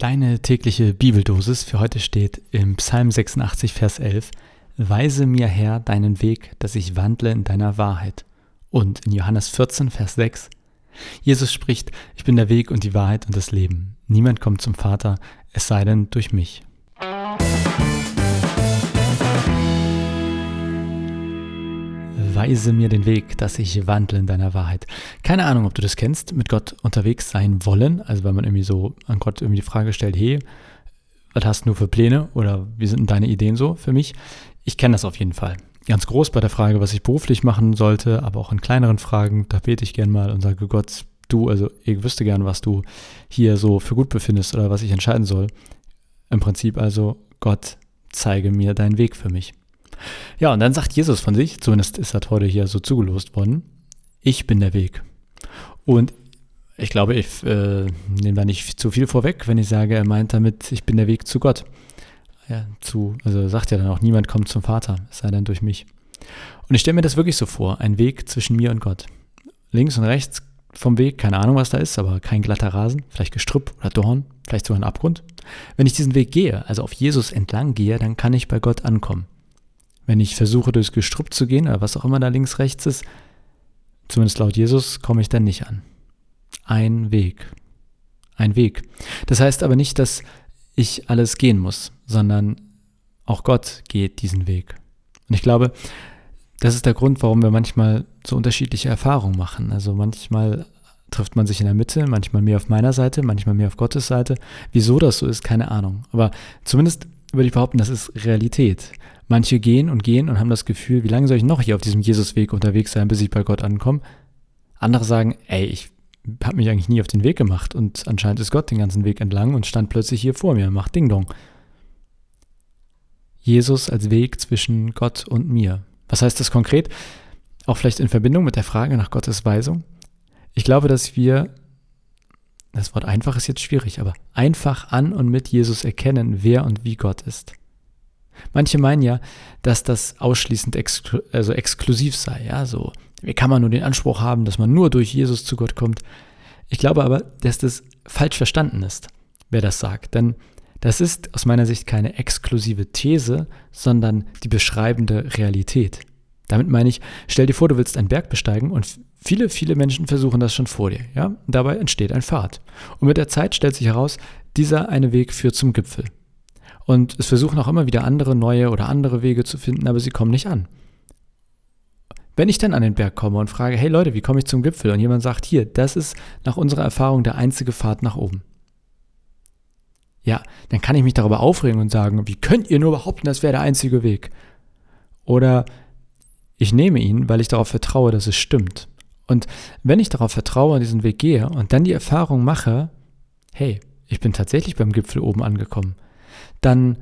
Deine tägliche Bibeldosis für heute steht im Psalm 86, Vers 11. Weise mir Herr deinen Weg, dass ich wandle in deiner Wahrheit. Und in Johannes 14, Vers 6. Jesus spricht, ich bin der Weg und die Wahrheit und das Leben. Niemand kommt zum Vater, es sei denn durch mich. Weise mir den Weg, dass ich wandle in deiner Wahrheit. Keine Ahnung, ob du das kennst, mit Gott unterwegs sein wollen. Also wenn man irgendwie so an Gott irgendwie die Frage stellt, hey, was hast du für Pläne oder wie sind deine Ideen so für mich? Ich kenne das auf jeden Fall. Ganz groß bei der Frage, was ich beruflich machen sollte, aber auch in kleineren Fragen, da bete ich gern mal und sage, Gott, du, also ich wüsste gern, was du hier so für gut befindest oder was ich entscheiden soll. Im Prinzip also, Gott, zeige mir deinen Weg für mich. Ja, und dann sagt Jesus von sich, zumindest ist das heute hier so zugelost worden, ich bin der Weg. Und ich glaube, ich äh, nehme da nicht zu viel vorweg, wenn ich sage, er meint damit, ich bin der Weg zu Gott. Ja, zu, also sagt ja dann auch, niemand kommt zum Vater, es sei denn durch mich. Und ich stelle mir das wirklich so vor, ein Weg zwischen mir und Gott. Links und rechts vom Weg, keine Ahnung, was da ist, aber kein glatter Rasen, vielleicht Gestrüpp oder Dorn, vielleicht sogar ein Abgrund. Wenn ich diesen Weg gehe, also auf Jesus entlang gehe, dann kann ich bei Gott ankommen. Wenn ich versuche, durchs Gestrüpp zu gehen oder was auch immer da links, rechts ist, zumindest laut Jesus, komme ich dann nicht an. Ein Weg. Ein Weg. Das heißt aber nicht, dass ich alles gehen muss, sondern auch Gott geht diesen Weg. Und ich glaube, das ist der Grund, warum wir manchmal so unterschiedliche Erfahrungen machen. Also manchmal trifft man sich in der Mitte, manchmal mehr auf meiner Seite, manchmal mehr auf Gottes Seite. Wieso das so ist, keine Ahnung. Aber zumindest würde ich behaupten, das ist Realität. Manche gehen und gehen und haben das Gefühl, wie lange soll ich noch hier auf diesem Jesusweg unterwegs sein, bis ich bei Gott ankomme? Andere sagen, ey, ich habe mich eigentlich nie auf den Weg gemacht und anscheinend ist Gott den ganzen Weg entlang und stand plötzlich hier vor mir, macht Ding Dong. Jesus als Weg zwischen Gott und mir. Was heißt das konkret? Auch vielleicht in Verbindung mit der Frage nach Gottes Weisung. Ich glaube, dass wir, das Wort einfach ist jetzt schwierig, aber einfach an und mit Jesus erkennen, wer und wie Gott ist. Manche meinen ja, dass das ausschließend exklu also exklusiv sei. Ja, so, wie kann man nur den Anspruch haben, dass man nur durch Jesus zu Gott kommt? Ich glaube aber, dass das falsch verstanden ist, wer das sagt. Denn das ist aus meiner Sicht keine exklusive These, sondern die beschreibende Realität. Damit meine ich, stell dir vor, du willst einen Berg besteigen und viele, viele Menschen versuchen das schon vor dir. Ja? Dabei entsteht ein Pfad. Und mit der Zeit stellt sich heraus, dieser eine Weg führt zum Gipfel. Und es versuchen auch immer wieder andere neue oder andere Wege zu finden, aber sie kommen nicht an. Wenn ich dann an den Berg komme und frage, hey Leute, wie komme ich zum Gipfel? Und jemand sagt, hier, das ist nach unserer Erfahrung der einzige Pfad nach oben. Ja, dann kann ich mich darüber aufregen und sagen, wie könnt ihr nur behaupten, das wäre der einzige Weg? Oder ich nehme ihn, weil ich darauf vertraue, dass es stimmt. Und wenn ich darauf vertraue, diesen Weg gehe und dann die Erfahrung mache, hey, ich bin tatsächlich beim Gipfel oben angekommen, dann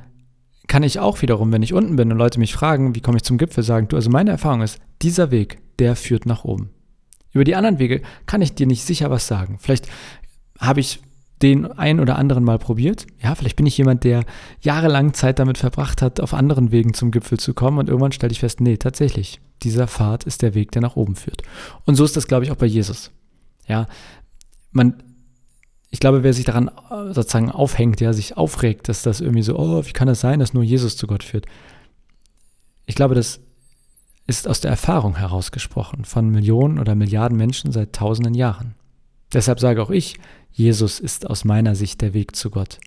kann ich auch wiederum, wenn ich unten bin und Leute mich fragen, wie komme ich zum Gipfel, sagen, du, also meine Erfahrung ist, dieser Weg, der führt nach oben. Über die anderen Wege kann ich dir nicht sicher was sagen. Vielleicht habe ich den ein oder anderen mal probiert. Ja, vielleicht bin ich jemand, der jahrelang Zeit damit verbracht hat, auf anderen Wegen zum Gipfel zu kommen und irgendwann stelle ich fest, nee, tatsächlich, dieser Pfad ist der Weg, der nach oben führt. Und so ist das, glaube ich, auch bei Jesus. Ja, man ich glaube, wer sich daran äh, sozusagen aufhängt, ja, sich aufregt, dass das irgendwie so, oh, wie kann das sein, dass nur Jesus zu Gott führt? Ich glaube, das ist aus der Erfahrung herausgesprochen von Millionen oder Milliarden Menschen seit tausenden Jahren. Deshalb sage auch ich, Jesus ist aus meiner Sicht der Weg zu Gott.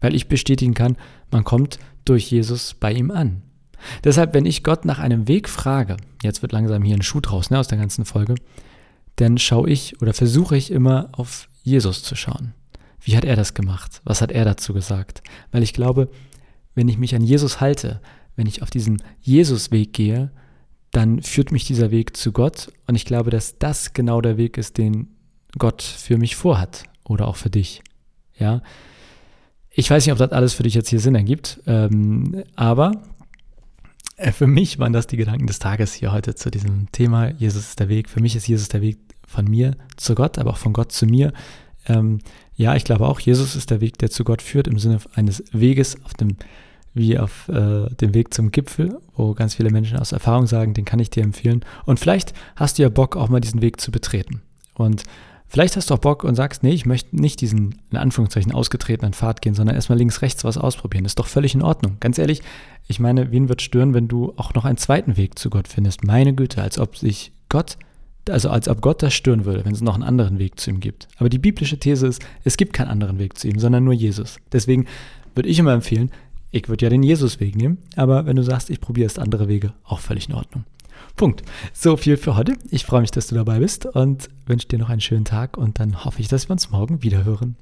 Weil ich bestätigen kann, man kommt durch Jesus bei ihm an. Deshalb, wenn ich Gott nach einem Weg frage, jetzt wird langsam hier ein Schuh draus ne, aus der ganzen Folge, dann schaue ich oder versuche ich immer auf Jesus zu schauen. Wie hat er das gemacht? Was hat er dazu gesagt? Weil ich glaube, wenn ich mich an Jesus halte, wenn ich auf diesen Jesus-Weg gehe, dann führt mich dieser Weg zu Gott und ich glaube, dass das genau der Weg ist, den Gott für mich vorhat oder auch für dich. Ja, ich weiß nicht, ob das alles für dich jetzt hier Sinn ergibt, ähm, aber äh, für mich waren das die Gedanken des Tages hier heute zu diesem Thema. Jesus ist der Weg. Für mich ist Jesus der Weg von mir zu Gott, aber auch von Gott zu mir. Ähm, ja, ich glaube auch, Jesus ist der Weg, der zu Gott führt, im Sinne eines Weges auf dem, wie auf äh, dem Weg zum Gipfel, wo ganz viele Menschen aus Erfahrung sagen, den kann ich dir empfehlen. Und vielleicht hast du ja Bock, auch mal diesen Weg zu betreten. Und Vielleicht hast du auch Bock und sagst, nee, ich möchte nicht diesen in Anführungszeichen ausgetretenen Pfad gehen, sondern erstmal links, rechts was ausprobieren. Ist doch völlig in Ordnung. Ganz ehrlich, ich meine, wen wird stören, wenn du auch noch einen zweiten Weg zu Gott findest? Meine Güte, als ob sich Gott, also als ob Gott das stören würde, wenn es noch einen anderen Weg zu ihm gibt. Aber die biblische These ist, es gibt keinen anderen Weg zu ihm, sondern nur Jesus. Deswegen würde ich immer empfehlen, ich würde ja den Jesus-Weg nehmen, aber wenn du sagst, ich probiere erst andere Wege, auch völlig in Ordnung. Punkt. So viel für heute. Ich freue mich, dass du dabei bist und wünsche dir noch einen schönen Tag und dann hoffe ich, dass wir uns morgen wieder hören.